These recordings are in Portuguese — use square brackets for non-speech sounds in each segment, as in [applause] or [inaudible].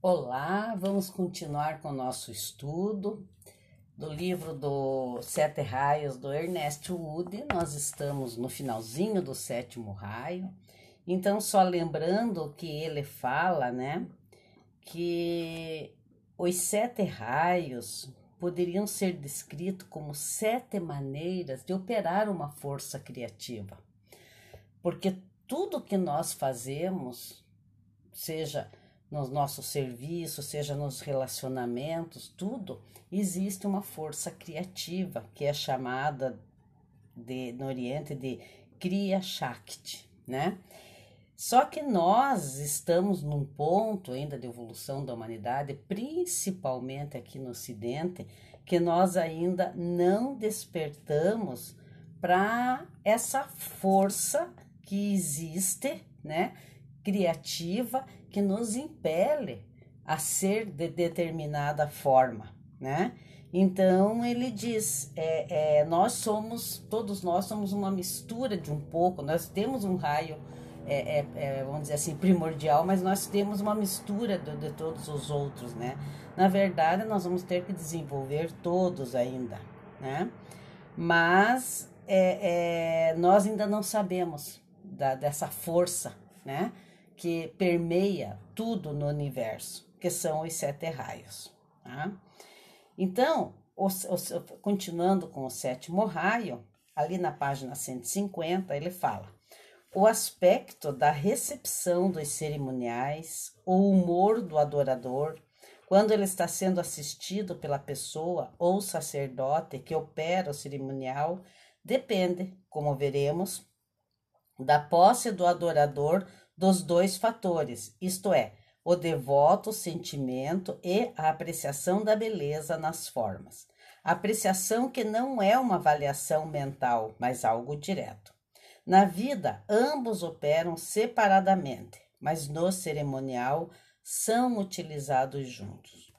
Olá, vamos continuar com o nosso estudo do livro do Sete Raios do Ernest Wood. Nós estamos no finalzinho do sétimo raio. Então, só lembrando que ele fala, né, que os sete raios poderiam ser descritos como sete maneiras de operar uma força criativa. Porque tudo que nós fazemos, seja nos nossos serviços, seja nos relacionamentos, tudo, existe uma força criativa que é chamada de, no Oriente de Kriya Shakti, né? Só que nós estamos num ponto ainda de evolução da humanidade, principalmente aqui no Ocidente, que nós ainda não despertamos para essa força que existe, né, criativa, que nos impele a ser de determinada forma, né? Então ele diz, é, é, nós somos, todos nós somos uma mistura de um pouco, nós temos um raio é, é, é, vamos dizer assim, primordial, mas nós temos uma mistura de, de, todos os outros, né? Na verdade, nós vamos ter que desenvolver todos ainda, né? Mas é, nós ainda não sabemos da, dessa força, né? Que permeia tudo no universo, que são os sete raios, tá? Então, os, os, continuando com o sétimo raio, ali na página 150, ele fala o aspecto da recepção dos cerimoniais, o humor do adorador, quando ele está sendo assistido pela pessoa ou sacerdote que opera o cerimonial, depende, como veremos, da posse do adorador dos dois fatores, isto é, o devoto sentimento e a apreciação da beleza nas formas. Apreciação que não é uma avaliação mental, mas algo direto. Na vida, ambos operam separadamente, mas no cerimonial são utilizados juntos.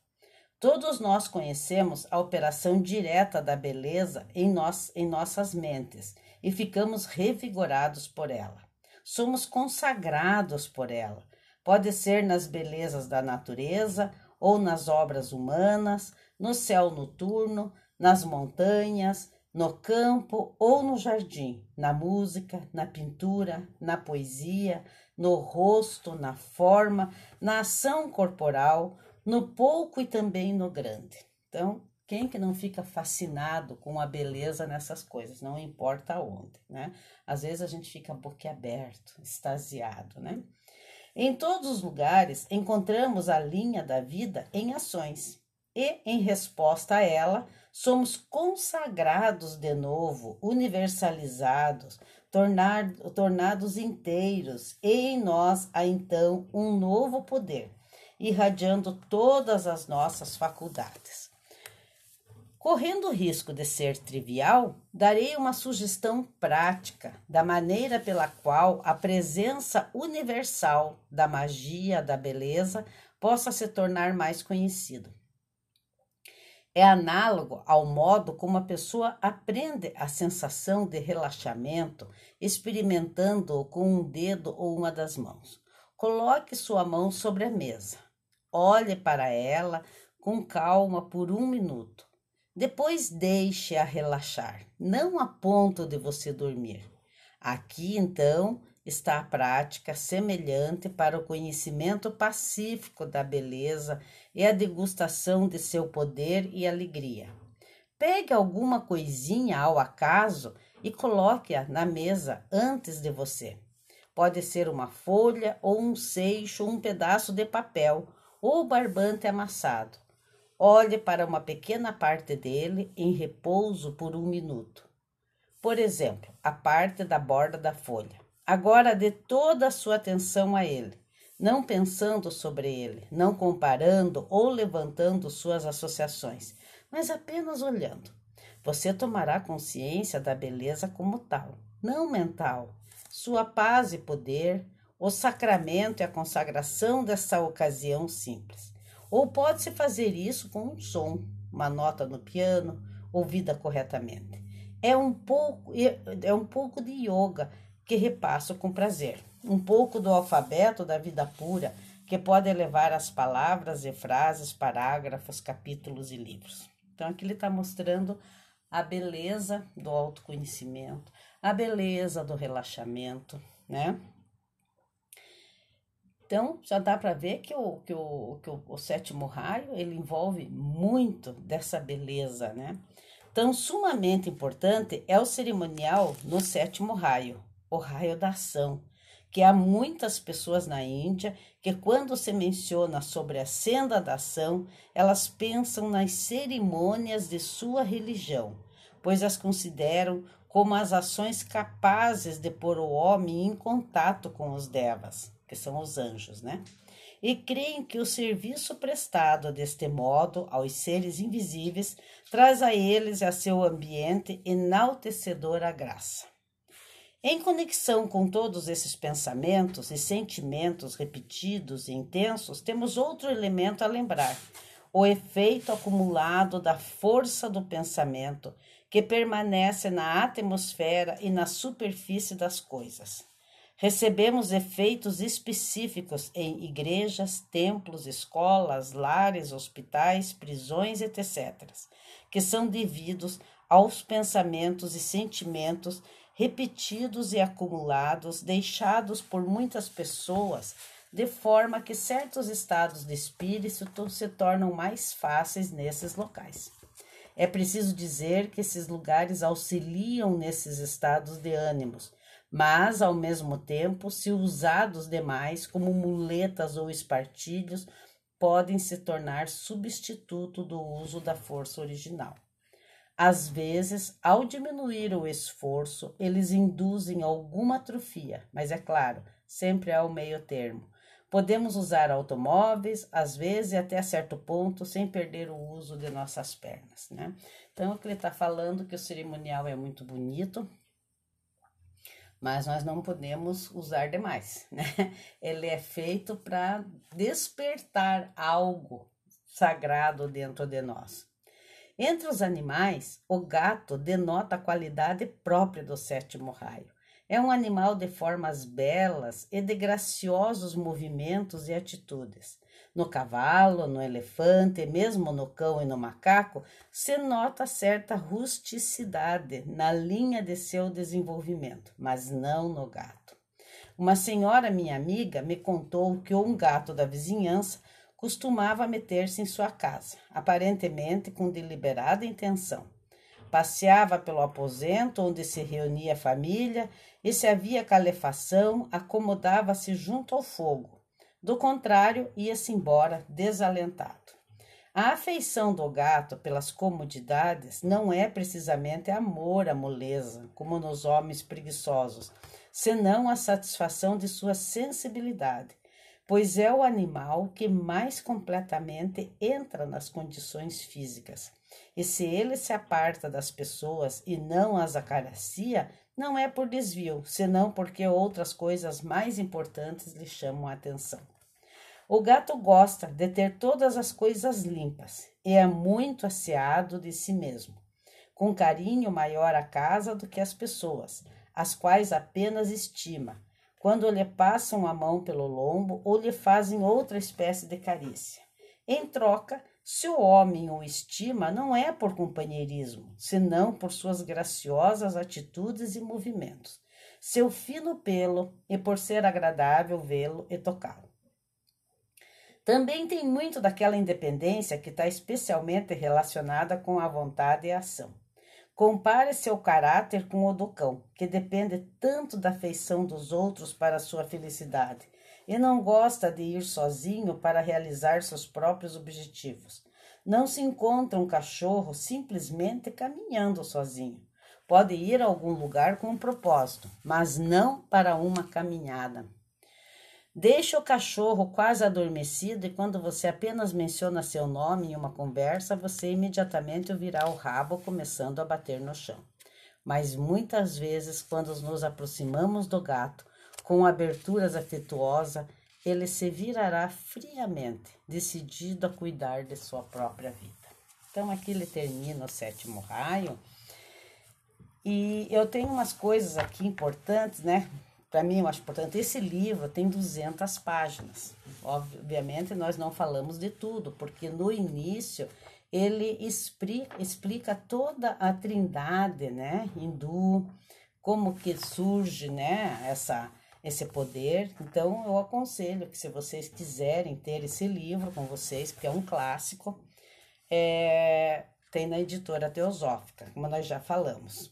Todos nós conhecemos a operação direta da beleza em, nós, em nossas mentes e ficamos revigorados por ela. Somos consagrados por ela. Pode ser nas belezas da natureza ou nas obras humanas, no céu noturno, nas montanhas, no campo ou no jardim, na música, na pintura, na poesia, no rosto, na forma, na ação corporal, no pouco e também no grande. Então, quem que não fica fascinado com a beleza nessas coisas, não importa onde, né? Às vezes a gente fica boquiaberto, extasiado, né? Em todos os lugares encontramos a linha da vida em ações e, em resposta a ela, somos consagrados de novo, universalizados, tornar, tornados inteiros, e em nós há então um novo poder, irradiando todas as nossas faculdades. Correndo o risco de ser trivial, darei uma sugestão prática da maneira pela qual a presença universal da magia da beleza possa se tornar mais conhecido é análogo ao modo como a pessoa aprende a sensação de relaxamento experimentando-o com um dedo ou uma das mãos. Coloque sua mão sobre a mesa. Olhe para ela com calma por um minuto. Depois deixe-a relaxar, não a ponto de você dormir. Aqui, então, está a prática semelhante para o conhecimento pacífico da beleza e a degustação de seu poder e alegria. Pegue alguma coisinha ao acaso e coloque-a na mesa antes de você. Pode ser uma folha ou um seixo, um pedaço de papel ou barbante amassado. Olhe para uma pequena parte dele em repouso por um minuto. Por exemplo, a parte da borda da folha. Agora dê toda a sua atenção a ele, não pensando sobre ele, não comparando ou levantando suas associações, mas apenas olhando. Você tomará consciência da beleza como tal, não mental. Sua paz e poder, o sacramento e a consagração dessa ocasião simples. Ou pode-se fazer isso com um som, uma nota no piano, ouvida corretamente. É um pouco, é um pouco de yoga que repasso com prazer. Um pouco do alfabeto da vida pura que pode elevar as palavras e frases, parágrafos, capítulos e livros. Então, aqui ele está mostrando a beleza do autoconhecimento, a beleza do relaxamento, né? Então, já dá para ver que, o, que, o, que o, o sétimo raio, ele envolve muito dessa beleza, né? Então, sumamente importante é o cerimonial no sétimo raio, o raio da ação, que há muitas pessoas na Índia que, quando se menciona sobre a senda da ação, elas pensam nas cerimônias de sua religião, pois as consideram como as ações capazes de pôr o homem em contato com os devas que são os anjos, né? E creem que o serviço prestado deste modo aos seres invisíveis traz a eles e a seu ambiente enaltecedora graça. Em conexão com todos esses pensamentos e sentimentos repetidos e intensos, temos outro elemento a lembrar: o efeito acumulado da força do pensamento que permanece na atmosfera e na superfície das coisas. Recebemos efeitos específicos em igrejas, templos, escolas, lares, hospitais, prisões, etc., que são devidos aos pensamentos e sentimentos repetidos e acumulados, deixados por muitas pessoas, de forma que certos estados de espírito se tornam mais fáceis nesses locais. É preciso dizer que esses lugares auxiliam nesses estados de ânimos mas, ao mesmo tempo, se usados demais como muletas ou espartilhos, podem se tornar substituto do uso da força original. Às vezes, ao diminuir o esforço, eles induzem alguma atrofia, mas é claro, sempre há o meio termo. Podemos usar automóveis, às vezes até certo ponto, sem perder o uso de nossas pernas. Né? Então, o que ele está falando que o cerimonial é muito bonito, mas nós não podemos usar demais, [laughs] né? Ele é feito para despertar algo sagrado dentro de nós. Entre os animais, o gato denota a qualidade própria do sétimo raio. É um animal de formas belas e de graciosos movimentos e atitudes. No cavalo, no elefante, mesmo no cão e no macaco, se nota certa rusticidade na linha de seu desenvolvimento, mas não no gato. Uma senhora, minha amiga, me contou que um gato da vizinhança costumava meter-se em sua casa, aparentemente com deliberada intenção. Passeava pelo aposento onde se reunia a família e, se havia calefação, acomodava-se junto ao fogo do contrário, ia-se embora desalentado. A afeição do gato pelas comodidades não é precisamente amor à moleza, como nos homens preguiçosos, senão a satisfação de sua sensibilidade, pois é o animal que mais completamente entra nas condições físicas. E se ele se aparta das pessoas e não as acaricia, não é por desvio, senão porque outras coisas mais importantes lhe chamam a atenção. O gato gosta de ter todas as coisas limpas e é muito asseado de si mesmo, com carinho maior à casa do que às pessoas, as quais apenas estima, quando lhe passam a mão pelo lombo ou lhe fazem outra espécie de carícia. Em troca, se o homem o estima, não é por companheirismo, senão por suas graciosas atitudes e movimentos, seu fino pelo e por ser agradável vê-lo e tocá-lo. Também tem muito daquela independência que está especialmente relacionada com a vontade e a ação. Compare seu caráter com o do cão, que depende tanto da afeição dos outros para sua felicidade e não gosta de ir sozinho para realizar seus próprios objetivos. Não se encontra um cachorro simplesmente caminhando sozinho. Pode ir a algum lugar com um propósito, mas não para uma caminhada. Deixe o cachorro quase adormecido e quando você apenas menciona seu nome em uma conversa, você imediatamente ouvirá o rabo começando a bater no chão. Mas muitas vezes, quando nos aproximamos do gato, com aberturas afetuosas, ele se virará friamente, decidido a cuidar de sua própria vida. Então, aqui ele termina o sétimo raio. E eu tenho umas coisas aqui importantes, né? para mim eu acho importante, esse livro tem 200 páginas. Obviamente nós não falamos de tudo, porque no início ele explica, explica toda a trindade, né, hindu, como que surge, né, essa esse poder. Então eu aconselho que se vocês quiserem ter esse livro com vocês, porque é um clássico, é, tem na editora Teosófica, como nós já falamos.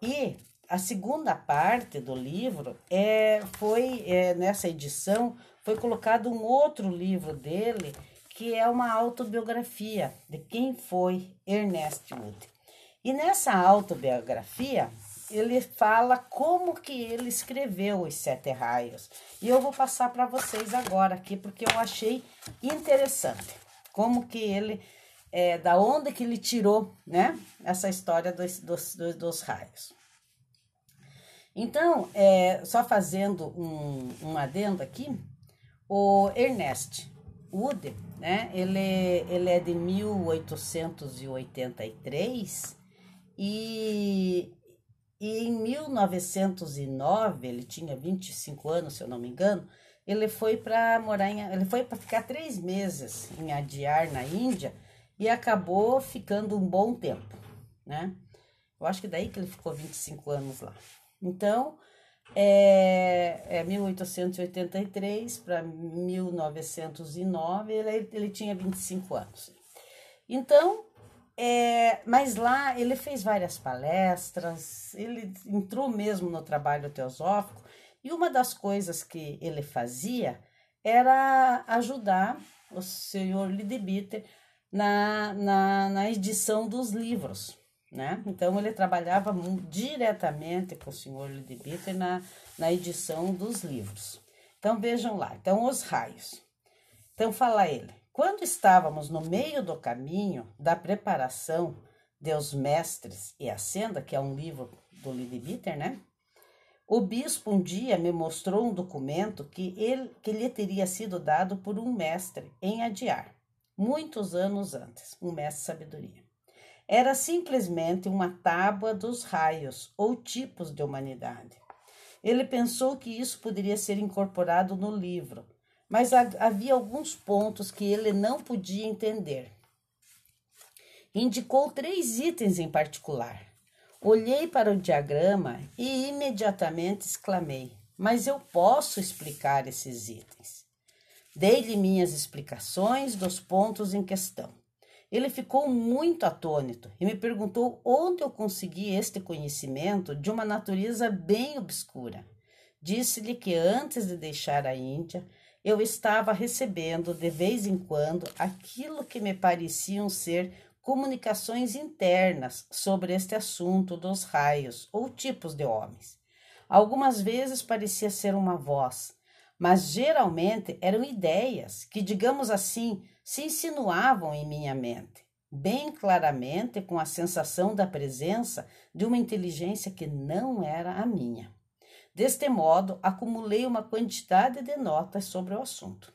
E a segunda parte do livro é, foi é, nessa edição foi colocado um outro livro dele que é uma autobiografia de quem foi Ernest Wood. E nessa autobiografia ele fala como que ele escreveu os Sete Raios. E eu vou passar para vocês agora aqui porque eu achei interessante como que ele é, da onde que ele tirou, né, essa história dos, dos, dos, dos raios. Então, é, só fazendo um, um adendo aqui, o Ernest Wood, né, ele, ele é de 1883 e, e em 1909, ele tinha 25 anos, se eu não me engano, ele foi para morar em, ele foi para ficar três meses em Adyar, na Índia, e acabou ficando um bom tempo, né? Eu acho que daí que ele ficou 25 anos lá. Então, é, é 1883 para 1909, ele, ele tinha 25 anos. Então, é, mas lá ele fez várias palestras, ele entrou mesmo no trabalho teosófico, e uma das coisas que ele fazia era ajudar o senhor Lidebiter na, na, na edição dos livros. Né? Então ele trabalhava diretamente com o senhor Lidebiter na, na edição dos livros. Então vejam lá, então os raios. Então fala ele, quando estávamos no meio do caminho da preparação de Os Mestres e a Senda, que é um livro do Lidebiter, né? O bispo um dia me mostrou um documento que, ele, que lhe teria sido dado por um mestre em Adiar muitos anos antes, um mestre de sabedoria. Era simplesmente uma tábua dos raios ou tipos de humanidade. Ele pensou que isso poderia ser incorporado no livro, mas havia alguns pontos que ele não podia entender. Indicou três itens em particular. Olhei para o diagrama e imediatamente exclamei: Mas eu posso explicar esses itens. Dei-lhe minhas explicações dos pontos em questão. Ele ficou muito atônito e me perguntou onde eu consegui este conhecimento de uma natureza bem obscura. Disse-lhe que antes de deixar a Índia, eu estava recebendo de vez em quando aquilo que me pareciam ser comunicações internas sobre este assunto dos raios ou tipos de homens. Algumas vezes parecia ser uma voz, mas geralmente eram ideias que, digamos assim, se insinuavam em minha mente, bem claramente com a sensação da presença de uma inteligência que não era a minha. Deste modo, acumulei uma quantidade de notas sobre o assunto.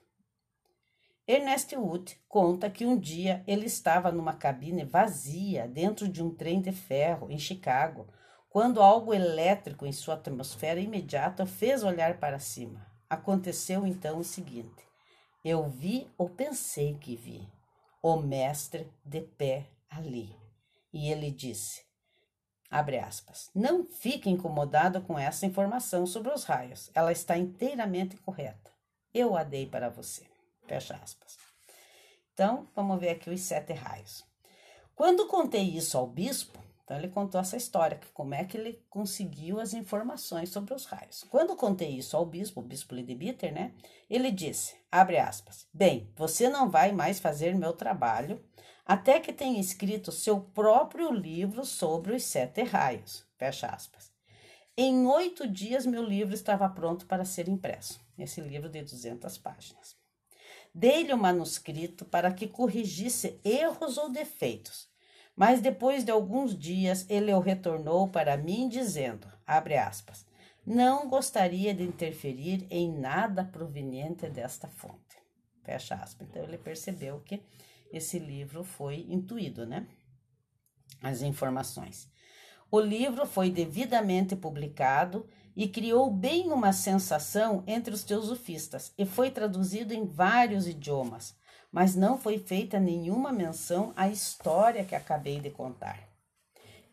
Ernest Wood conta que um dia ele estava numa cabine vazia dentro de um trem de ferro em Chicago, quando algo elétrico em sua atmosfera imediata fez olhar para cima. Aconteceu então o seguinte: eu vi ou pensei que vi o mestre de pé ali. E ele disse: abre aspas, não fique incomodado com essa informação sobre os raios. Ela está inteiramente correta. Eu a dei para você. Fecha aspas. Então, vamos ver aqui os sete raios. Quando contei isso ao bispo, então ele contou essa história, que como é que ele conseguiu as informações sobre os raios. Quando contei isso ao bispo, o bispo Lidebiter, né? Ele disse, abre aspas, bem, você não vai mais fazer meu trabalho até que tenha escrito seu próprio livro sobre os sete raios, fecha aspas. Em oito dias, meu livro estava pronto para ser impresso, esse livro de 200 páginas. Dei-lhe o manuscrito para que corrigisse erros ou defeitos, mas depois de alguns dias ele o retornou para mim dizendo, abre aspas, não gostaria de interferir em nada proveniente desta fonte. Fecha aspas. Então ele percebeu que esse livro foi intuído, né? As informações. O livro foi devidamente publicado e criou bem uma sensação entre os teosofistas e foi traduzido em vários idiomas, mas não foi feita nenhuma menção à história que acabei de contar.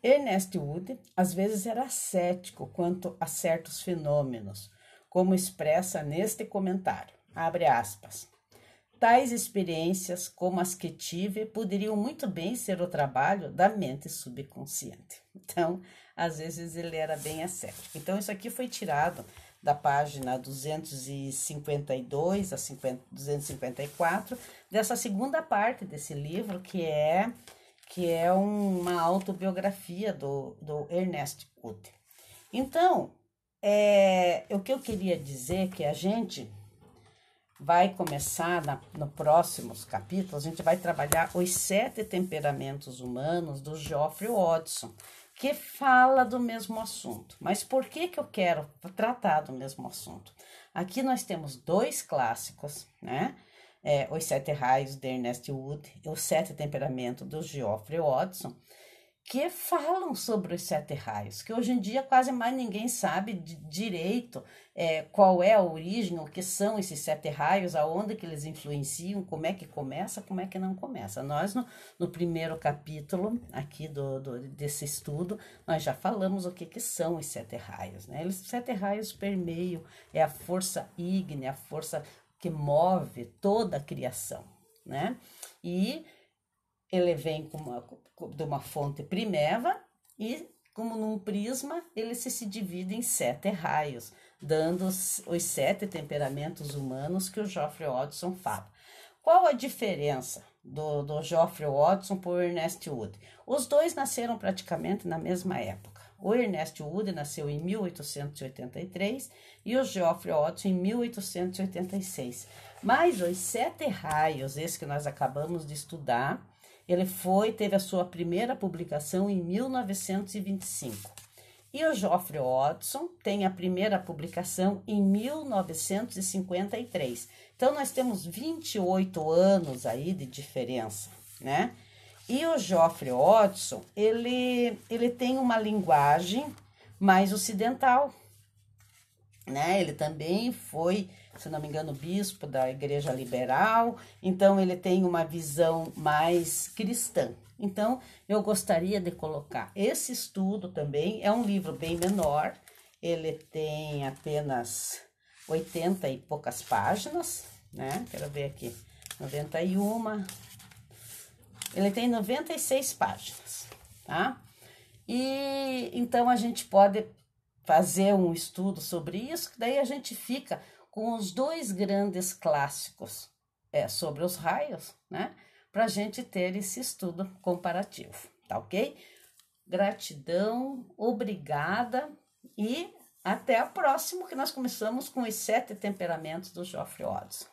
Ernest Wood às vezes era cético quanto a certos fenômenos, como expressa neste comentário. Abre aspas. Tais experiências, como as que tive, poderiam muito bem ser o trabalho da mente subconsciente. Então, às vezes ele era bem ascético. Então, isso aqui foi tirado da página 252 a 50, 254, dessa segunda parte desse livro, que é que é uma autobiografia do, do Ernest Wood. Então, é, o que eu queria dizer é que a gente vai começar na, no próximos capítulos, a gente vai trabalhar os sete temperamentos humanos do Geoffrey Watson, que fala do mesmo assunto. Mas por que, que eu quero tratar do mesmo assunto? Aqui nós temos dois clássicos, né? É, os Sete Raios de Ernest Wood e Os Sete Temperamentos do Geoffrey Watson, que falam sobre os sete raios, que hoje em dia quase mais ninguém sabe direito é, qual é a origem, o que são esses sete raios, aonde que eles influenciam, como é que começa, como é que não começa. Nós, no, no primeiro capítulo aqui do, do, desse estudo, nós já falamos o que, que são os sete raios. Né? Os sete raios permeiam, é a força ígnea, a força que move toda a criação. Né? E ele vem com uma, de uma fonte primeva e, como num prisma, ele se, se divide em sete raios, dando os, os sete temperamentos humanos que o Geoffrey Watson fala. Qual a diferença do, do Geoffrey Watson por Ernest Wood? Os dois nasceram praticamente na mesma época. O Ernest Wood nasceu em 1883 e o Geoffrey Watson em 1886. Mas os sete raios, esse que nós acabamos de estudar, ele foi, teve a sua primeira publicação em 1925. E o Geoffrey Watson tem a primeira publicação em 1953. Então, nós temos 28 anos aí de diferença, né? E o Geoffrey Watson, ele, ele tem uma linguagem mais ocidental, né? Ele também foi se não me engano, bispo da Igreja Liberal, então ele tem uma visão mais cristã. Então, eu gostaria de colocar esse estudo também, é um livro bem menor, ele tem apenas 80 e poucas páginas, né? Quero ver aqui, 91. Ele tem 96 páginas, tá? E então a gente pode fazer um estudo sobre isso, daí a gente fica com os dois grandes clássicos é, sobre os raios, né? Para a gente ter esse estudo comparativo, tá ok? Gratidão, obrigada e até o próximo, que nós começamos com os sete temperamentos do Geoffrey Watson.